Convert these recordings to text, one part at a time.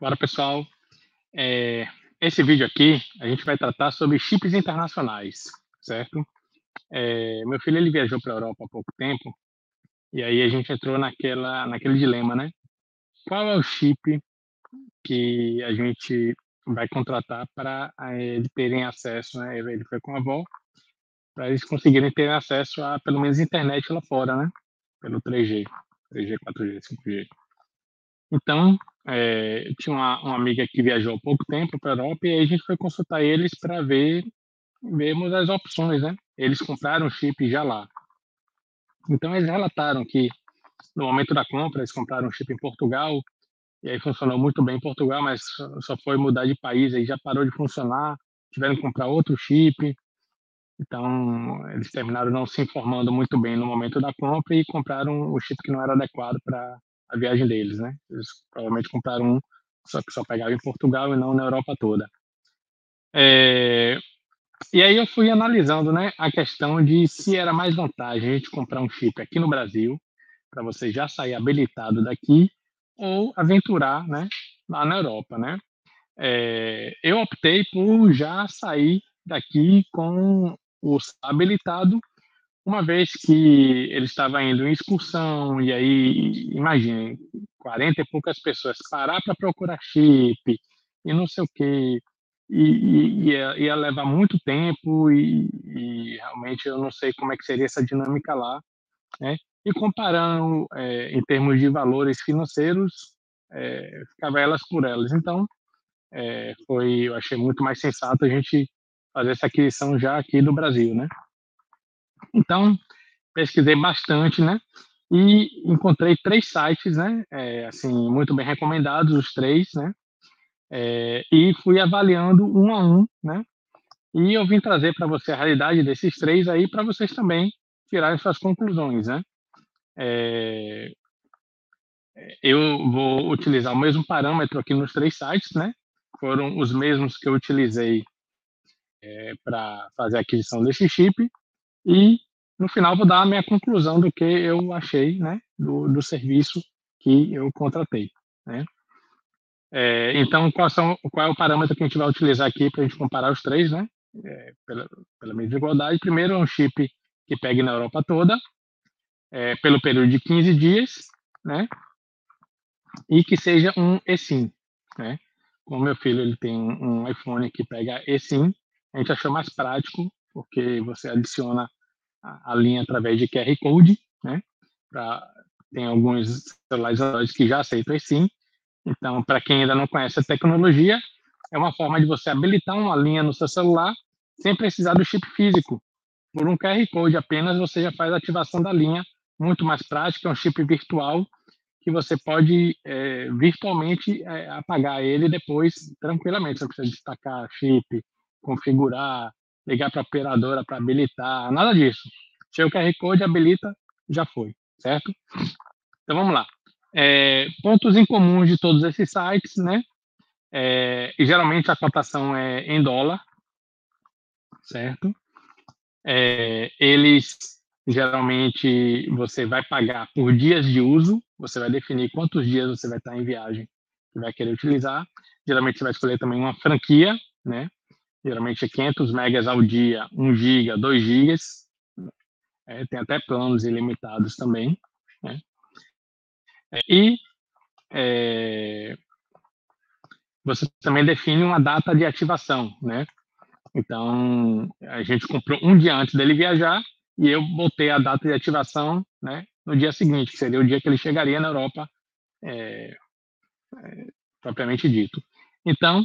Bora, pessoal. É, esse vídeo aqui, a gente vai tratar sobre chips internacionais, certo? É, meu filho, ele viajou para a Europa há pouco tempo, e aí a gente entrou naquela, naquele dilema, né? Qual é o chip que a gente vai contratar para é, eles terem acesso, né? Ele foi com a avó, para eles conseguirem ter acesso a, pelo menos, internet lá fora, né? Pelo 3G, 3G, 4G, 5G. Então, é, tinha uma, uma, amiga que viajou há pouco tempo para a Europa e aí a gente foi consultar eles para ver vermos as opções, né? Eles compraram o chip já lá. Então, eles relataram que no momento da compra, eles compraram um chip em Portugal e aí funcionou muito bem em Portugal, mas só foi mudar de país, aí já parou de funcionar, tiveram que comprar outro chip. Então, eles terminaram não se informando muito bem no momento da compra e compraram o chip que não era adequado para a viagem deles, né? Eles provavelmente compraram um, só que só pegava em Portugal e não na Europa toda. É, e aí eu fui analisando, né, a questão de se era mais vantagem a gente comprar um chip aqui no Brasil, para você já sair habilitado daqui, ou aventurar, né, lá na Europa, né? É, eu optei por já sair daqui com o habilitado uma vez que ele estava indo em excursão, e aí, imagine, 40 e poucas pessoas parar para procurar chip e não sei o quê, e, e ia, ia, levar muito tempo e, e, realmente eu não sei como é que seria essa dinâmica lá, né? E comparando é, em termos de valores financeiros, é, ficava elas por elas. Então, é, foi, eu achei muito mais sensato a gente fazer essa aquisição já aqui do Brasil, né? Então, pesquisei bastante, né? E encontrei três sites, né? É, assim, muito bem recomendados, os três, né? É, e fui avaliando um a um, né? E eu vim trazer para você a realidade desses três aí, para vocês também tirarem suas conclusões, né? É, eu vou utilizar o mesmo parâmetro aqui nos três sites, né? Foram os mesmos que eu utilizei é, para fazer a aquisição desse chip e no final vou dar a minha conclusão do que eu achei, né, do, do serviço que eu contratei, né. É, então, qual, são, qual é o parâmetro que a gente vai utilizar aqui para a gente comparar os três, né, é, pela, pela medida de igualdade? Primeiro, é um chip que pegue na Europa toda, é, pelo período de 15 dias, né, e que seja um eSIM, né. Como meu filho ele tem um iPhone que pega eSIM, a gente achou mais prático porque você adiciona a, a linha através de QR Code, né? Pra, tem alguns celulares que já aceitam sim. Então, para quem ainda não conhece a tecnologia, é uma forma de você habilitar uma linha no seu celular sem precisar do chip físico. Por um QR Code apenas, você já faz a ativação da linha, muito mais prática, é um chip virtual que você pode é, virtualmente é, apagar ele depois tranquilamente. Você precisa destacar chip, configurar, ligar para a operadora para habilitar, nada disso. Chega o QR Code, habilita, já foi, certo? Então vamos lá. É, pontos em comum de todos esses sites, né? É, e geralmente a cotação é em dólar, certo? É, eles geralmente você vai pagar por dias de uso, você vai definir quantos dias você vai estar em viagem e vai querer utilizar. Geralmente você vai escolher também uma franquia, né? Geralmente é 500 megas ao dia, 1 giga, 2 gigas, é, tem até planos ilimitados também, né? É, e é, você também define uma data de ativação, né? Então, a gente comprou um dia antes dele viajar e eu botei a data de ativação, né, no dia seguinte, que seria o dia que ele chegaria na Europa, é, é, propriamente dito. Então,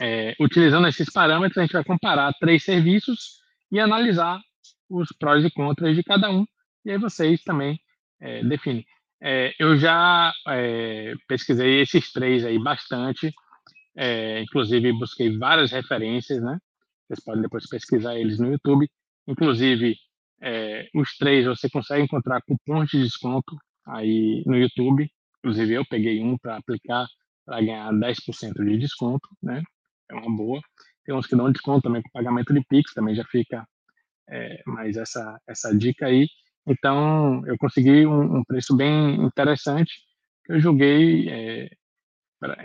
é, utilizando esses parâmetros, a gente vai comparar três serviços e analisar os prós e contras de cada um, e aí vocês também é, definem. É, eu já é, pesquisei esses três aí bastante, é, inclusive busquei várias referências, né? Vocês podem depois pesquisar eles no YouTube. Inclusive, é, os três você consegue encontrar cupons de desconto aí no YouTube. Inclusive, eu peguei um para aplicar para ganhar 10% de desconto, né? É uma boa. Tem uns que dão desconto também com pagamento de Pix, também já fica é, mais essa, essa dica aí. Então, eu consegui um, um preço bem interessante, que eu julguei é,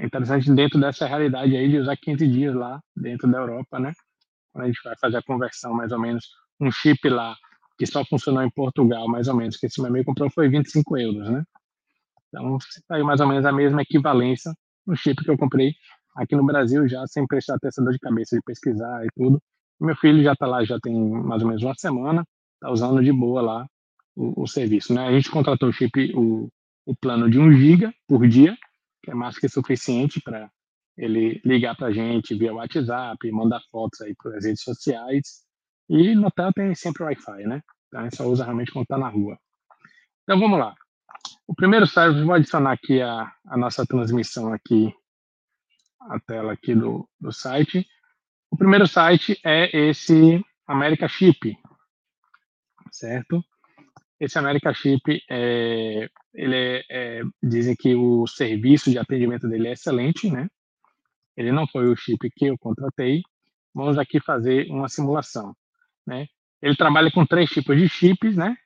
interessante dentro dessa realidade aí de usar 15 dias lá dentro da Europa, né? Quando a gente vai fazer a conversão, mais ou menos, um chip lá que só funcionou em Portugal, mais ou menos, que esse meu amigo comprou foi 25 euros, né? Então, saiu mais ou menos a mesma equivalência no chip que eu comprei aqui no Brasil, já sem ter essa dor de cabeça de pesquisar e tudo. Meu filho já está lá, já tem mais ou menos uma semana, está usando de boa lá o, o, serviço, né? A gente contratou o chip, o, o plano de 1 giga por dia, que é mais que suficiente para ele ligar para a gente via WhatsApp, mandar fotos aí para as redes sociais. E no hotel tem sempre Wi-Fi, né? Então a gente só usa realmente quando está na rua. Então vamos lá. O primeiro site, vou adicionar aqui a, a nossa transmissão aqui, a tela aqui do, do site. O primeiro site é esse America Chip, certo? Esse America Chip, é, ele é, é, dizem que o serviço de atendimento dele é excelente, né? Ele não foi o chip que eu contratei. Vamos aqui fazer uma simulação, né? Ele trabalha com três tipos de chips, né?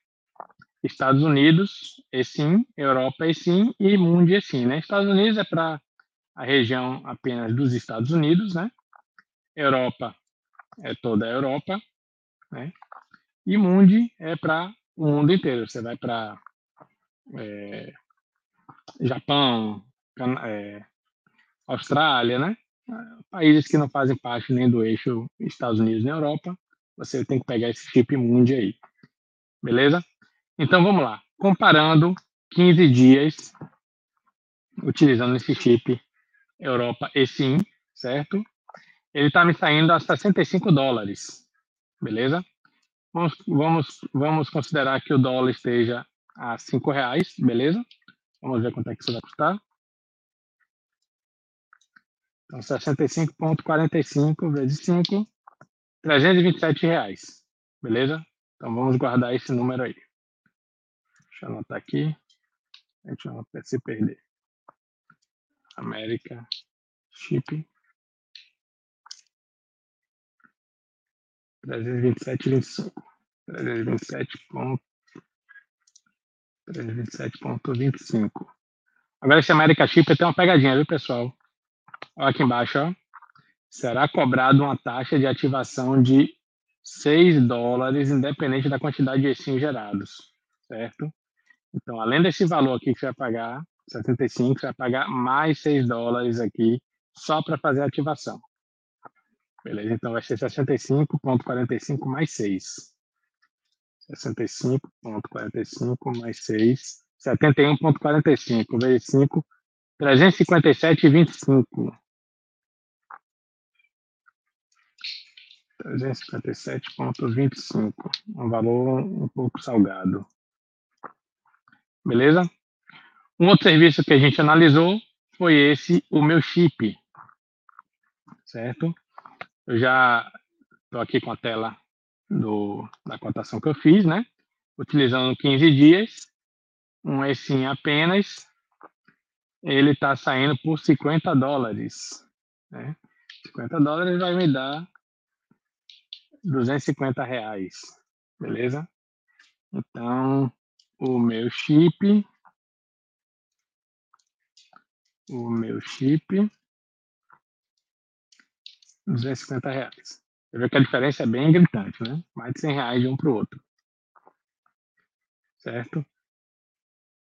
Estados Unidos, ESIM, Europa, ESIM e Mundi, ESIM, né? Estados Unidos é para a região apenas dos Estados Unidos, né? Europa é toda a Europa, né? E Mundi é para o mundo inteiro. Você vai para é, Japão, é, Austrália, né? Países que não fazem parte nem do eixo Estados Unidos nem Europa, você tem que pegar esse chip Mundi aí. Beleza? Então vamos lá. Comparando 15 dias utilizando esse chip Europa eSIM, certo? Ele está me saindo a 65 dólares, beleza? Vamos, vamos, vamos considerar que o dólar esteja a 5 reais, beleza? Vamos ver quanto é que isso vai custar. Então, 65,45 vezes 5, 327 reais, beleza? Então, vamos guardar esse número aí. Deixa eu anotar aqui. A gente não se perder. América Chip. 327,25. 327,25. Agora esse América Chip tem uma pegadinha, viu, pessoal? Olha aqui embaixo, ó. Será cobrado uma taxa de ativação de 6 dólares, independente da quantidade de eSIM gerados, certo? Então, além desse valor aqui que você vai pagar, 75, você vai pagar mais 6 dólares aqui só para fazer a ativação. Beleza? Então vai ser 65,45 mais 6. 65,45 mais 6. 71,45 vezes 5. 357,25. 357,25. Um valor um pouco salgado. Beleza? Um outro serviço que a gente analisou foi esse, o meu chip. Certo? Eu já estou aqui com a tela do, da cotação que eu fiz, né? Utilizando 15 dias, um ESIM apenas, ele está saindo por 50 dólares. Né? 50 dólares vai me dar 250 reais, beleza? Então, o meu chip, o meu chip 250 reais. Você vê que a diferença é bem gritante, né? Mais de 100 reais de um para o outro. Certo?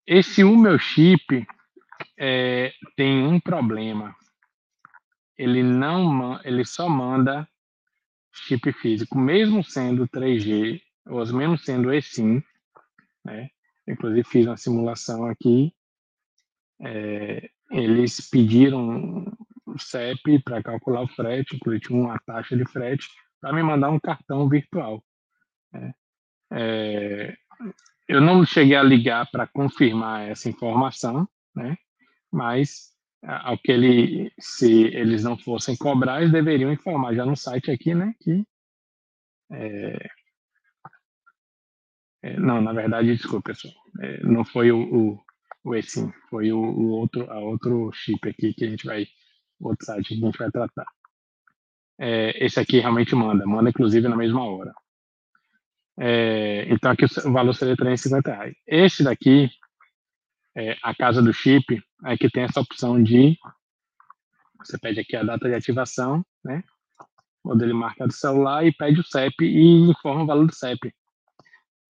Esse o meu chip é, tem um problema. Ele não, ele só manda chip físico, mesmo sendo 3G, ou mesmo sendo eSIM, né? Inclusive fiz uma simulação aqui. É, eles pediram CEP para calcular o frete, inclusive uma taxa de frete, para me mandar um cartão virtual. Né? É, eu não cheguei a ligar para confirmar essa informação, né? mas ao que ele, se eles não fossem cobrar, eles deveriam informar já no site aqui, né, que é, é, não, na verdade, desculpa, pessoal, é, não foi o, o, o eSIM, foi o, o, outro, a outro chip aqui que a gente vai outro site que a gente vai tratar. É, esse aqui realmente manda, manda inclusive na mesma hora. É, então aqui o valor seria 350 reais. Esse daqui, é, a casa do chip, é que tem essa opção de Você pede aqui a data de ativação, né? Modelo e marca do celular e pede o CEP e informa o valor do CEP.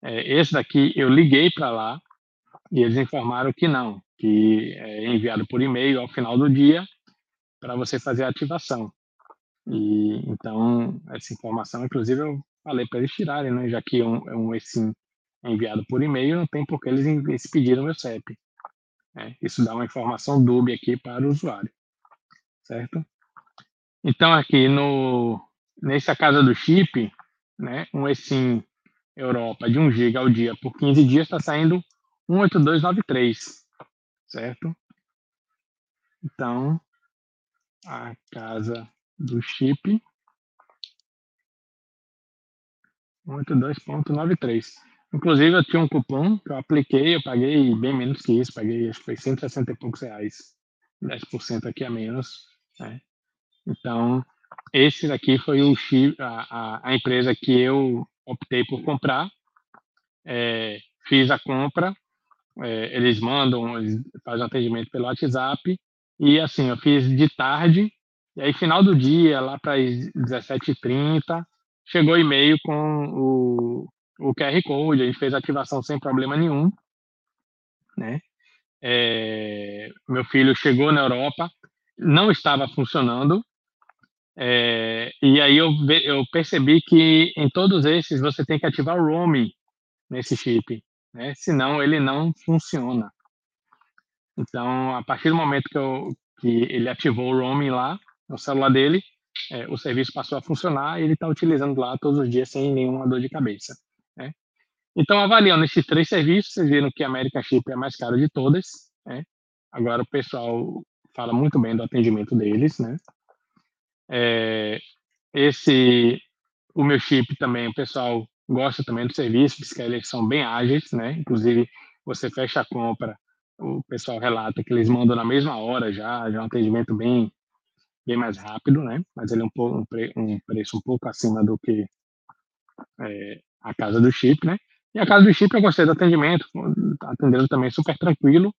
É, esse daqui eu liguei para lá e eles informaram que não, que é enviado por e-mail ao final do dia para você fazer a ativação. E então essa informação, inclusive, eu falei para eles tirarem, né? Já que um, um eSIM é enviado por e-mail, não tem por que eles, eles pediram meu CEP. Né? Isso dá uma informação dúbia aqui para o usuário, certo? Então aqui no nessa casa do chip, né? Um eSIM Europa de 1 GB ao dia por 15 dias está saindo 18293, certo? Então, a casa do chip 182.93. Inclusive, eu tinha um cupom que eu apliquei, eu paguei bem menos que isso, paguei acho que foi 160 e poucos reais, 10% aqui a menos. Né? Então, esse daqui foi o chip, a, a, a empresa que eu optei por comprar, é, fiz a compra, é, eles mandam, eles fazem atendimento pelo WhatsApp, e assim, eu fiz de tarde, e aí final do dia, lá para as 17h30, chegou e-mail com o, o QR Code, a gente fez ativação sem problema nenhum, né? É, meu filho chegou na Europa, não estava funcionando, é, e aí eu, eu percebi que em todos esses você tem que ativar o roaming nesse chip, né? senão ele não funciona. Então, a partir do momento que, eu, que ele ativou o roaming lá no celular dele, é, o serviço passou a funcionar e ele está utilizando lá todos os dias sem nenhuma dor de cabeça. Né? Então, avaliando esses três serviços, vocês viram que a American Chip é a mais cara de todas. Né? Agora, o pessoal fala muito bem do atendimento deles, né? É, esse, o meu chip também, o pessoal gosta também do serviço, porque eles são bem ágeis, né? Inclusive, você fecha a compra, o pessoal relata que eles mandam na mesma hora já, já é um atendimento bem, bem mais rápido, né? Mas ele é um, um, pre, um preço um pouco acima do que é, a casa do chip, né? E a casa do chip eu gostei do atendimento, atendendo também super tranquilo.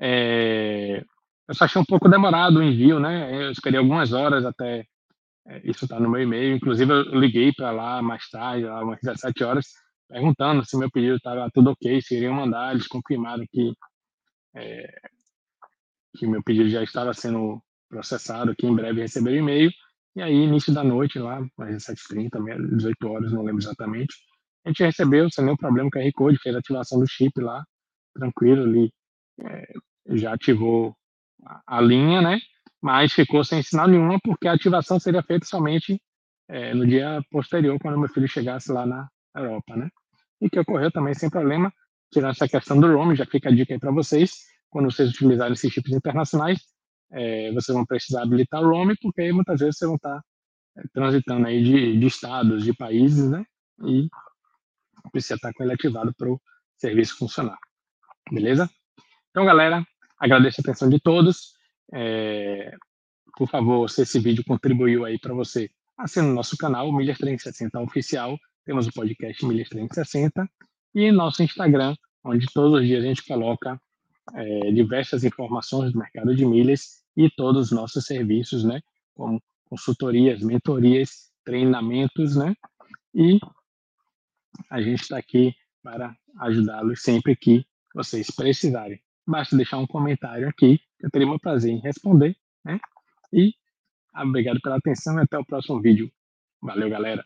É, eu só achei um pouco demorado o envio, né? Eu esperei algumas horas até é, isso estar tá no meu e-mail. Inclusive, eu liguei para lá mais tarde, lá umas 17 horas, perguntando se meu pedido estava tudo ok, se iriam mandar. Eles confirmaram que, é, que meu pedido já estava sendo processado, que em breve receberam e-mail. E aí, início da noite, lá, às 17h30, 18 horas, não lembro exatamente, a gente recebeu sem nenhum problema o QR Code, fez a ativação do chip lá, tranquilo ali. É, já ativou a linha, né? Mas ficou sem sinal nenhuma porque a ativação seria feita somente é, no dia posterior, quando meu filho chegasse lá na Europa, né? E que ocorreu também sem problema, tirando essa questão do roaming, já fica a dica aí para vocês, quando vocês utilizarem esses chips internacionais, é, vocês vão precisar habilitar o roaming, porque aí muitas vezes vocês vão estar tá, é, transitando aí de, de estados, de países, né? E precisa estar tá com ele ativado para o serviço funcionar. Beleza? Então, galera, Agradeço a atenção de todos. É, por favor, se esse vídeo contribuiu aí para você, assine o nosso canal, Milhas 360 Oficial. Temos o podcast Milhas 360 e nosso Instagram, onde todos os dias a gente coloca é, diversas informações do mercado de milhas e todos os nossos serviços, né? Como consultorias, mentorias, treinamentos, né? E a gente está aqui para ajudá-los sempre que vocês precisarem basta deixar um comentário aqui, que eu teria o prazer em responder, né? E obrigado pela atenção e até o próximo vídeo. Valeu, galera!